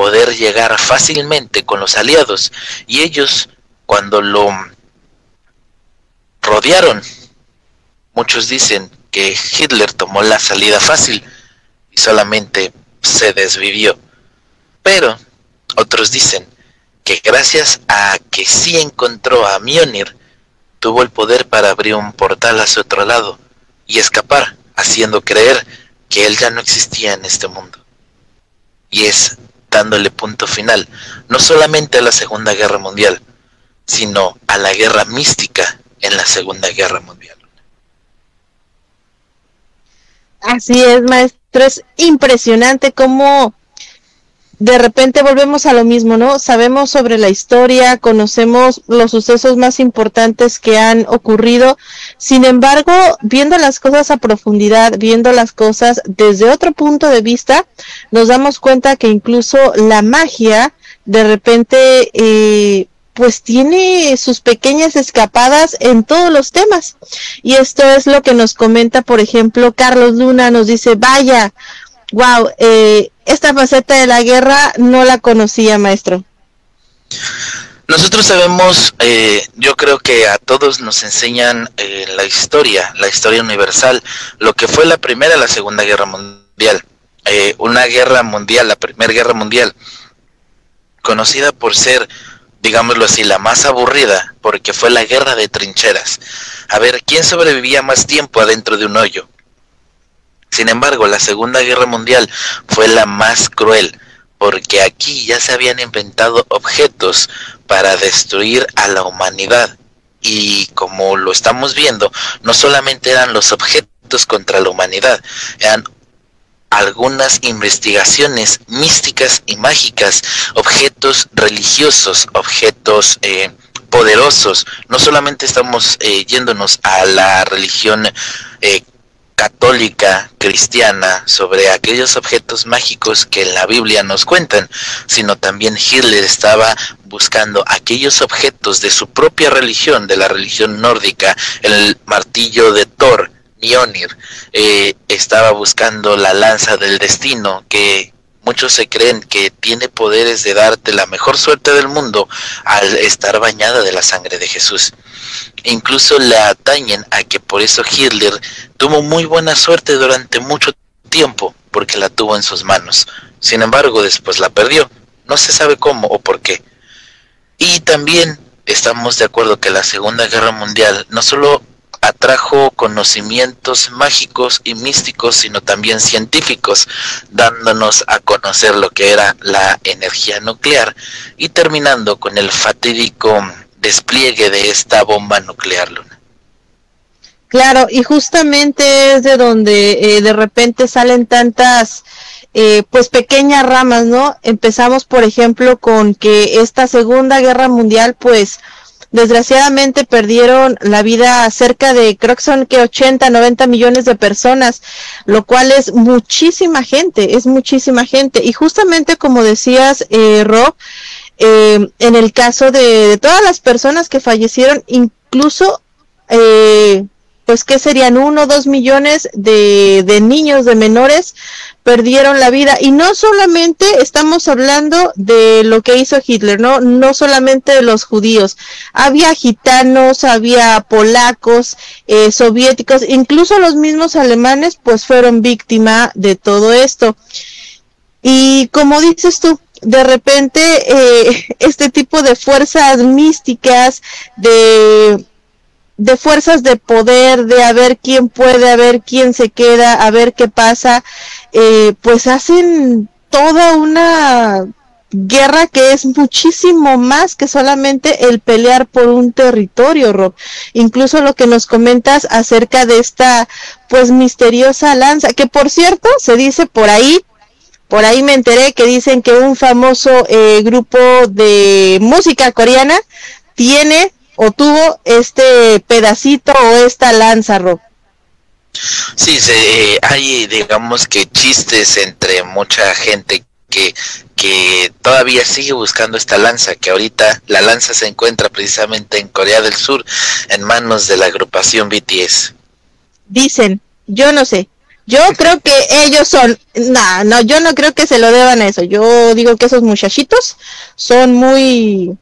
poder llegar fácilmente con los aliados y ellos cuando lo rodearon muchos dicen que Hitler tomó la salida fácil y solamente se desvivió. Pero otros dicen que gracias a que sí encontró a Mjolnir, tuvo el poder para abrir un portal hacia otro lado y escapar, haciendo creer que él ya no existía en este mundo. Y es dándole punto final, no solamente a la Segunda Guerra Mundial, sino a la guerra mística en la Segunda Guerra Mundial. Así es, maestro es impresionante cómo de repente volvemos a lo mismo, ¿no? Sabemos sobre la historia, conocemos los sucesos más importantes que han ocurrido, sin embargo, viendo las cosas a profundidad, viendo las cosas desde otro punto de vista, nos damos cuenta que incluso la magia de repente eh, pues tiene sus pequeñas escapadas en todos los temas. Y esto es lo que nos comenta, por ejemplo, Carlos Luna nos dice, vaya, wow, eh, esta faceta de la guerra no la conocía, maestro. Nosotros sabemos, eh, yo creo que a todos nos enseñan eh, la historia, la historia universal, lo que fue la primera y la segunda guerra mundial. una guerra mundial, la primera guerra mundial, conocida por ser digámoslo así, la más aburrida, porque fue la guerra de trincheras. A ver, ¿quién sobrevivía más tiempo adentro de un hoyo? Sin embargo, la Segunda Guerra Mundial fue la más cruel, porque aquí ya se habían inventado objetos para destruir a la humanidad. Y como lo estamos viendo, no solamente eran los objetos contra la humanidad, eran algunas investigaciones místicas y mágicas, objetos religiosos, objetos eh, poderosos. No solamente estamos eh, yéndonos a la religión eh, católica, cristiana, sobre aquellos objetos mágicos que en la Biblia nos cuentan, sino también Hitler estaba buscando aquellos objetos de su propia religión, de la religión nórdica, el martillo de Thor, Mjolnir eh, estaba buscando la lanza del destino, que muchos se creen que tiene poderes de darte la mejor suerte del mundo al estar bañada de la sangre de Jesús. Incluso le atañen a que por eso Hitler tuvo muy buena suerte durante mucho tiempo, porque la tuvo en sus manos. Sin embargo, después la perdió. No se sabe cómo o por qué. Y también estamos de acuerdo que la Segunda Guerra Mundial no solo atrajo conocimientos mágicos y místicos, sino también científicos, dándonos a conocer lo que era la energía nuclear y terminando con el fatídico despliegue de esta bomba nuclear luna. Claro, y justamente es de donde eh, de repente salen tantas eh, pues pequeñas ramas, ¿no? Empezamos, por ejemplo, con que esta Segunda Guerra Mundial, pues, Desgraciadamente perdieron la vida cerca de, creo que son que 80, 90 millones de personas, lo cual es muchísima gente, es muchísima gente. Y justamente como decías, eh, Rob, eh, en el caso de, todas las personas que fallecieron, incluso, eh, pues que serían uno o dos millones de, de niños, de menores, perdieron la vida. Y no solamente estamos hablando de lo que hizo Hitler, ¿no? No solamente de los judíos. Había gitanos, había polacos, eh, soviéticos, incluso los mismos alemanes, pues fueron víctima de todo esto. Y como dices tú, de repente eh, este tipo de fuerzas místicas, de de fuerzas de poder, de a ver quién puede, a ver quién se queda, a ver qué pasa, eh, pues hacen toda una guerra que es muchísimo más que solamente el pelear por un territorio, Rob. Incluso lo que nos comentas acerca de esta pues misteriosa lanza, que por cierto se dice por ahí por ahí me enteré que dicen que un famoso eh, grupo de música coreana tiene o tuvo este pedacito o esta lanza, Rob. Sí, se, hay digamos que chistes entre mucha gente que, que todavía sigue buscando esta lanza, que ahorita la lanza se encuentra precisamente en Corea del Sur en manos de la agrupación BTS. Dicen, yo no sé, yo creo que ellos son, no, no, yo no creo que se lo deban a eso. Yo digo que esos muchachitos son muy,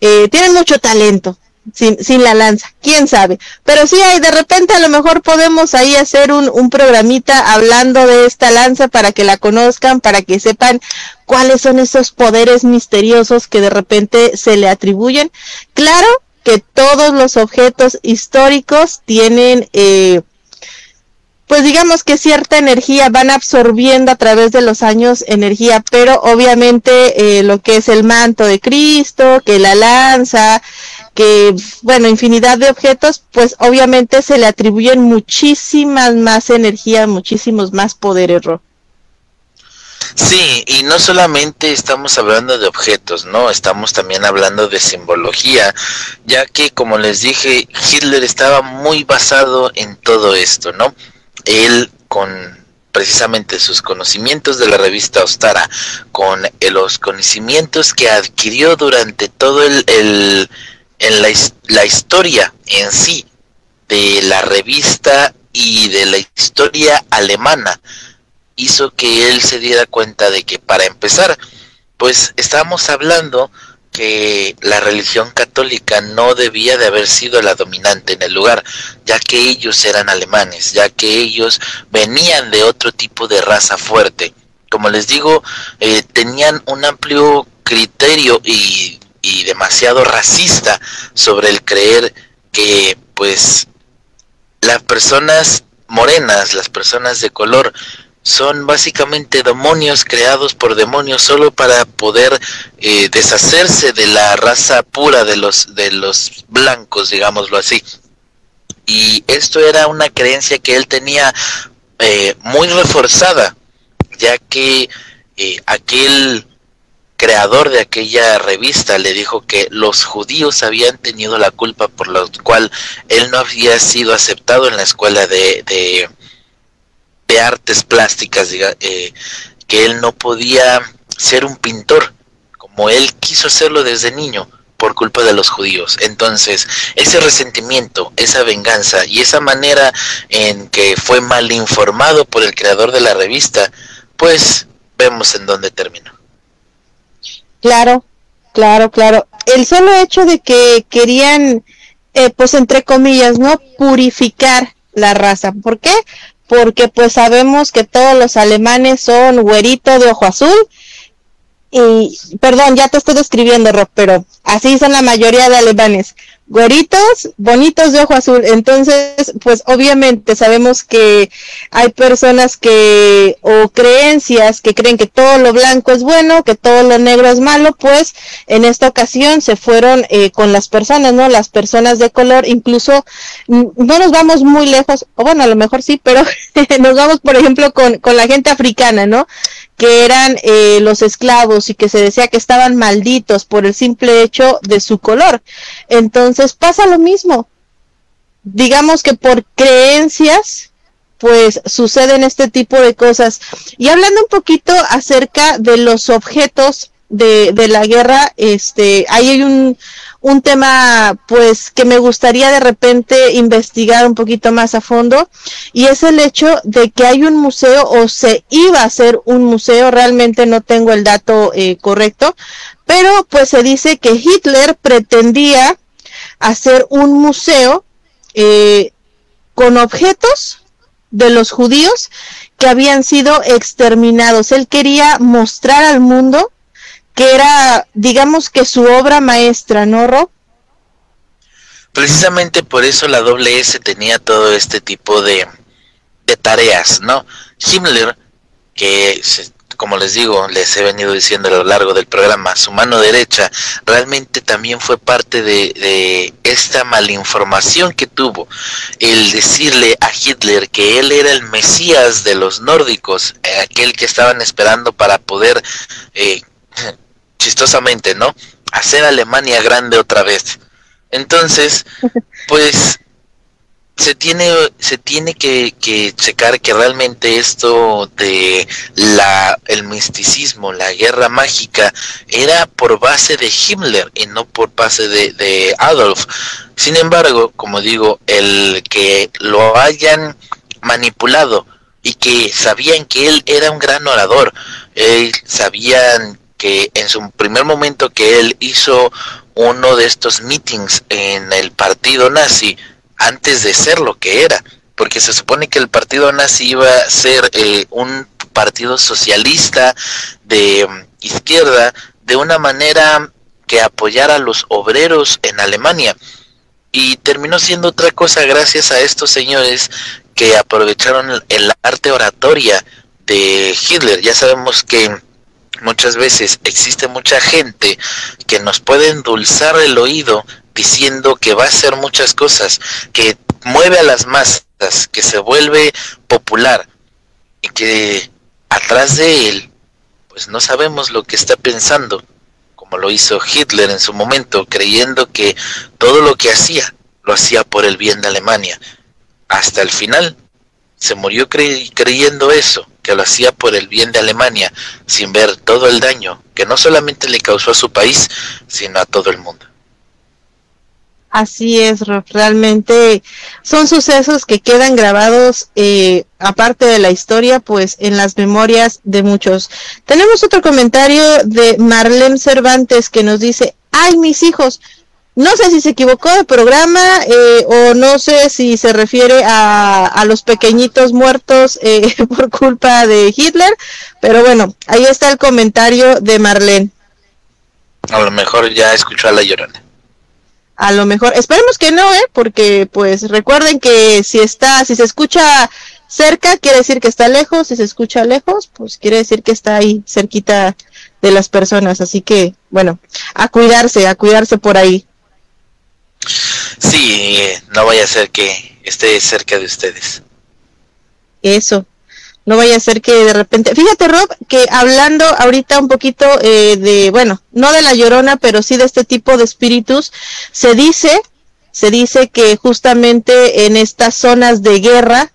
eh, tienen mucho talento sin, sin la lanza, quién sabe. Pero sí, hay, de repente a lo mejor podemos ahí hacer un, un programita hablando de esta lanza para que la conozcan, para que sepan cuáles son esos poderes misteriosos que de repente se le atribuyen. Claro que todos los objetos históricos tienen eh, pues digamos que cierta energía van absorbiendo a través de los años energía, pero obviamente eh, lo que es el manto de Cristo, que la lanza, que bueno, infinidad de objetos, pues obviamente se le atribuyen muchísimas más energía, muchísimos más poderes. Sí, y no solamente estamos hablando de objetos, ¿no? Estamos también hablando de simbología, ya que como les dije, Hitler estaba muy basado en todo esto, ¿no? Él con precisamente sus conocimientos de la revista Ostara, con los conocimientos que adquirió durante todo el, en la, la historia en sí de la revista y de la historia alemana, hizo que él se diera cuenta de que para empezar, pues estábamos hablando que la religión católica no debía de haber sido la dominante en el lugar, ya que ellos eran alemanes, ya que ellos venían de otro tipo de raza fuerte. Como les digo, eh, tenían un amplio criterio y, y demasiado racista sobre el creer que pues las personas morenas, las personas de color, son básicamente demonios creados por demonios solo para poder eh, deshacerse de la raza pura de los de los blancos digámoslo así. Y esto era una creencia que él tenía eh, muy reforzada ya que eh, aquel creador de aquella revista le dijo que los judíos habían tenido la culpa por lo cual él no había sido aceptado en la escuela de de artes plásticas, eh, que él no podía ser un pintor como él quiso hacerlo desde niño por culpa de los judíos. Entonces, ese resentimiento, esa venganza y esa manera en que fue mal informado por el creador de la revista, pues vemos en dónde terminó. Claro, claro, claro. El solo hecho de que querían, eh, pues entre comillas, ¿no? Purificar la raza. ¿Por qué? Porque pues sabemos que todos los alemanes son güerito de ojo azul. Y perdón, ya te estoy describiendo, Rob, pero así son la mayoría de alemanes güeritos, bonitos de ojo azul. Entonces, pues obviamente sabemos que hay personas que, o creencias que creen que todo lo blanco es bueno, que todo lo negro es malo, pues en esta ocasión se fueron eh, con las personas, ¿no? Las personas de color, incluso mm, no nos vamos muy lejos, o bueno, a lo mejor sí, pero nos vamos, por ejemplo, con, con la gente africana, ¿no? Que eran eh, los esclavos y que se decía que estaban malditos por el simple hecho de su color. Entonces pasa lo mismo. Digamos que por creencias, pues suceden este tipo de cosas. Y hablando un poquito acerca de los objetos de, la guerra, este, ahí hay un, un tema pues que me gustaría de repente investigar un poquito más a fondo y es el hecho de que hay un museo o se iba a hacer un museo, realmente no tengo el dato eh, correcto, pero pues se dice que Hitler pretendía hacer un museo eh, con objetos de los judíos que habían sido exterminados. Él quería mostrar al mundo que era, digamos que su obra maestra, ¿no, Rob? Precisamente por eso la doble S tenía todo este tipo de, tareas, ¿no? Himmler, que como les digo, les he venido diciendo a lo largo del programa, su mano derecha realmente también fue parte de, de esta malinformación que tuvo. El decirle a Hitler que él era el Mesías de los nórdicos, eh, aquel que estaban esperando para poder, eh, chistosamente, ¿no? Hacer Alemania grande otra vez. Entonces, pues se tiene, se tiene que, que, checar que realmente esto de la, el misticismo, la guerra mágica, era por base de Himmler y no por base de, de Adolf. Sin embargo, como digo, el que lo hayan manipulado y que sabían que él era un gran orador, eh, sabían que en su primer momento que él hizo uno de estos meetings en el partido nazi, antes de ser lo que era, porque se supone que el partido nazi iba a ser eh, un partido socialista de um, izquierda de una manera que apoyara a los obreros en Alemania. Y terminó siendo otra cosa gracias a estos señores que aprovecharon el arte oratoria de Hitler. Ya sabemos que muchas veces existe mucha gente que nos puede endulzar el oído diciendo que va a hacer muchas cosas, que mueve a las masas, que se vuelve popular y que atrás de él, pues no sabemos lo que está pensando, como lo hizo Hitler en su momento, creyendo que todo lo que hacía lo hacía por el bien de Alemania. Hasta el final se murió creyendo eso, que lo hacía por el bien de Alemania, sin ver todo el daño que no solamente le causó a su país, sino a todo el mundo. Así es, realmente son sucesos que quedan grabados, eh, aparte de la historia, pues en las memorias de muchos. Tenemos otro comentario de Marlene Cervantes que nos dice, ay mis hijos, no sé si se equivocó de programa eh, o no sé si se refiere a, a los pequeñitos muertos eh, por culpa de Hitler, pero bueno, ahí está el comentario de Marlene. A lo mejor ya escuchó a la llorona a lo mejor, esperemos que no, ¿eh? Porque pues recuerden que si está, si se escucha cerca, quiere decir que está lejos, si se escucha lejos, pues quiere decir que está ahí cerquita de las personas, así que bueno, a cuidarse, a cuidarse por ahí. Sí, no vaya a ser que esté cerca de ustedes. Eso no vaya a ser que de repente, fíjate Rob, que hablando ahorita un poquito eh, de, bueno, no de la llorona, pero sí de este tipo de espíritus, se dice, se dice que justamente en estas zonas de guerra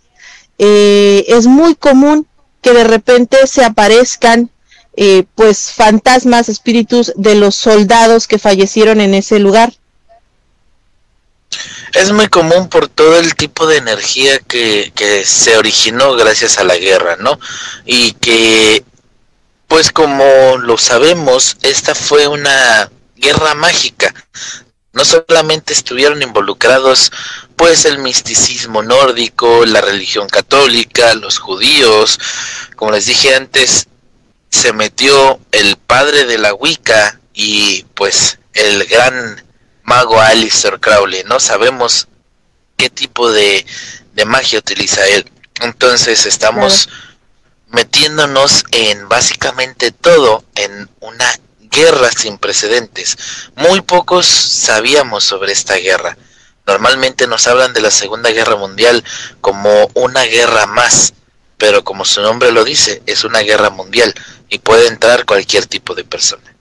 eh, es muy común que de repente se aparezcan eh, pues fantasmas, espíritus de los soldados que fallecieron en ese lugar. Es muy común por todo el tipo de energía que, que se originó gracias a la guerra, ¿no? Y que, pues como lo sabemos, esta fue una guerra mágica. No solamente estuvieron involucrados pues el misticismo nórdico, la religión católica, los judíos, como les dije antes, se metió el padre de la Wicca y pues el gran mago Alistair Crowley, no sabemos qué tipo de, de magia utiliza él. Entonces estamos metiéndonos en básicamente todo, en una guerra sin precedentes. Muy pocos sabíamos sobre esta guerra. Normalmente nos hablan de la Segunda Guerra Mundial como una guerra más, pero como su nombre lo dice, es una guerra mundial y puede entrar cualquier tipo de persona.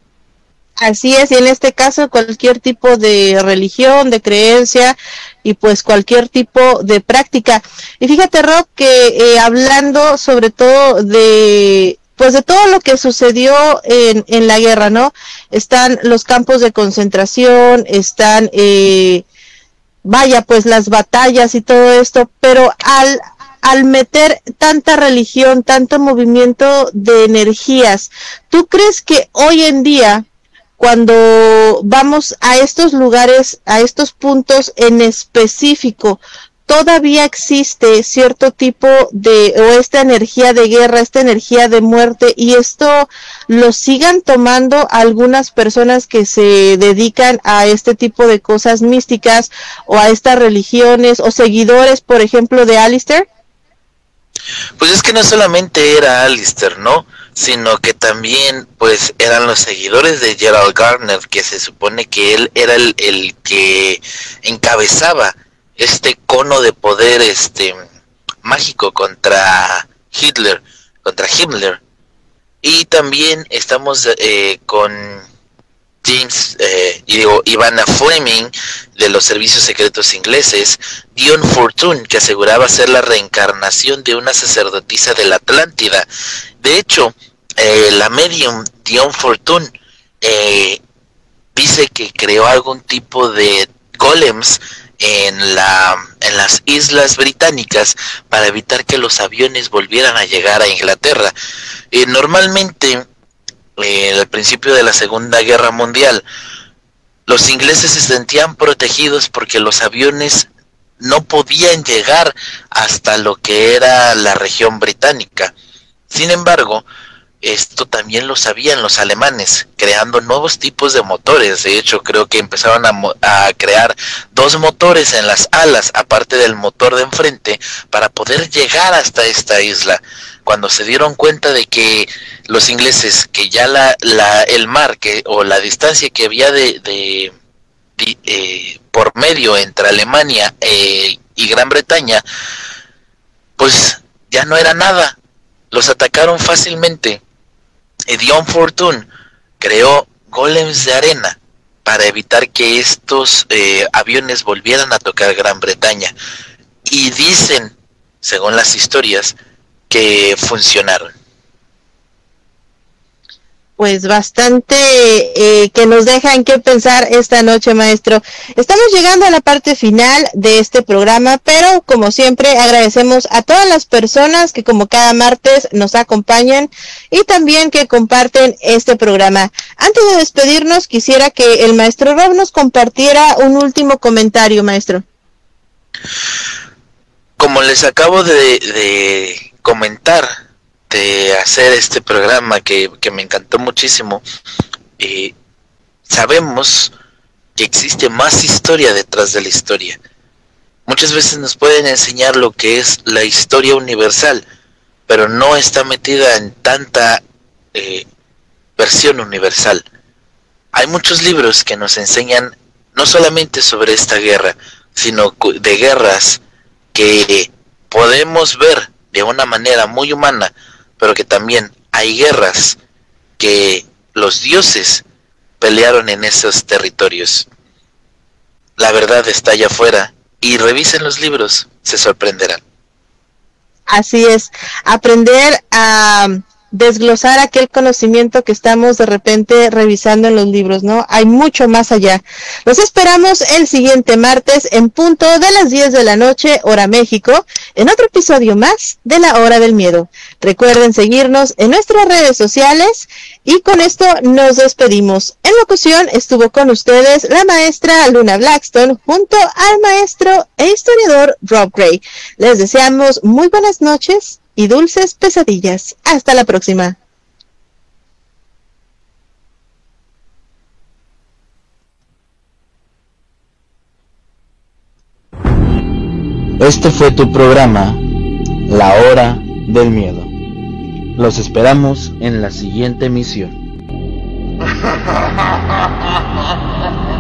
Así es, y en este caso cualquier tipo de religión, de creencia y pues cualquier tipo de práctica. Y fíjate Rob que eh, hablando sobre todo de pues de todo lo que sucedió en, en la guerra, ¿no? Están los campos de concentración, están, eh, vaya, pues las batallas y todo esto, pero al, al meter tanta religión, tanto movimiento de energías, ¿tú crees que hoy en día cuando vamos a estos lugares, a estos puntos en específico, todavía existe cierto tipo de, o esta energía de guerra, esta energía de muerte, y esto lo sigan tomando algunas personas que se dedican a este tipo de cosas místicas o a estas religiones o seguidores, por ejemplo, de Alistair? Pues es que no solamente era Alistair, ¿no? Sino que también pues eran los seguidores de Gerald Garner, que se supone que él era el, el que encabezaba este cono de poder este mágico contra Hitler, contra Himmler. Y también estamos eh, con James, eh, digo, Ivana Fleming de los servicios secretos ingleses, Dion Fortune, que aseguraba ser la reencarnación de una sacerdotisa de la Atlántida. De hecho, eh, la medium Dion Fortune eh, dice que creó algún tipo de golems en, la, en las islas británicas para evitar que los aviones volvieran a llegar a Inglaterra. Eh, normalmente, eh, al principio de la Segunda Guerra Mundial, los ingleses se sentían protegidos porque los aviones no podían llegar hasta lo que era la región británica. Sin embargo, esto también lo sabían los alemanes, creando nuevos tipos de motores. De hecho, creo que empezaron a, crear dos motores en las alas, aparte del motor de enfrente, para poder llegar hasta esta isla. Cuando se dieron cuenta de que los ingleses, que ya la, la el mar que, o la distancia que había de, de, eh, por medio entre Alemania eh, y Gran Bretaña, pues ya no era nada. Los atacaron fácilmente Dion Fortune creó golems de arena para evitar que estos eh, aviones volvieran a tocar Gran Bretaña. Y dicen, según las historias, que funcionaron pues bastante eh, que nos deja en qué pensar esta noche, maestro. Estamos llegando a la parte final de este programa, pero como siempre agradecemos a todas las personas que como cada martes nos acompañan y también que comparten este programa. Antes de despedirnos, quisiera que el maestro Rob nos compartiera un último comentario, maestro. Como les acabo de, de comentar, de hacer este programa que, me encantó muchísimo, eh, sabemos que existe más historia detrás de la historia. Muchas veces nos pueden enseñar lo que es la historia universal, pero no está metida en tanta eh, versión universal. Hay muchos libros que nos enseñan no solamente sobre esta guerra, sino de guerras que podemos ver de una manera muy humana pero que también hay guerras que los dioses pelearon en esos territorios. La verdad está allá afuera y revisen los libros, se sorprenderán. Así es, aprender a desglosar aquel conocimiento que estamos de repente revisando en los libros, ¿no? Hay mucho más allá. Los esperamos el siguiente martes en punto de las 10 de la noche, hora México, en otro episodio más de la Hora del Miedo. Recuerden seguirnos en nuestras redes sociales y con esto nos despedimos. En locución estuvo con ustedes la maestra Luna Blackstone junto al maestro e historiador Rob Gray. Les deseamos muy buenas noches y dulces pesadillas. Hasta la próxima. Este fue tu programa, La Hora del Miedo. Los esperamos en la siguiente emisión.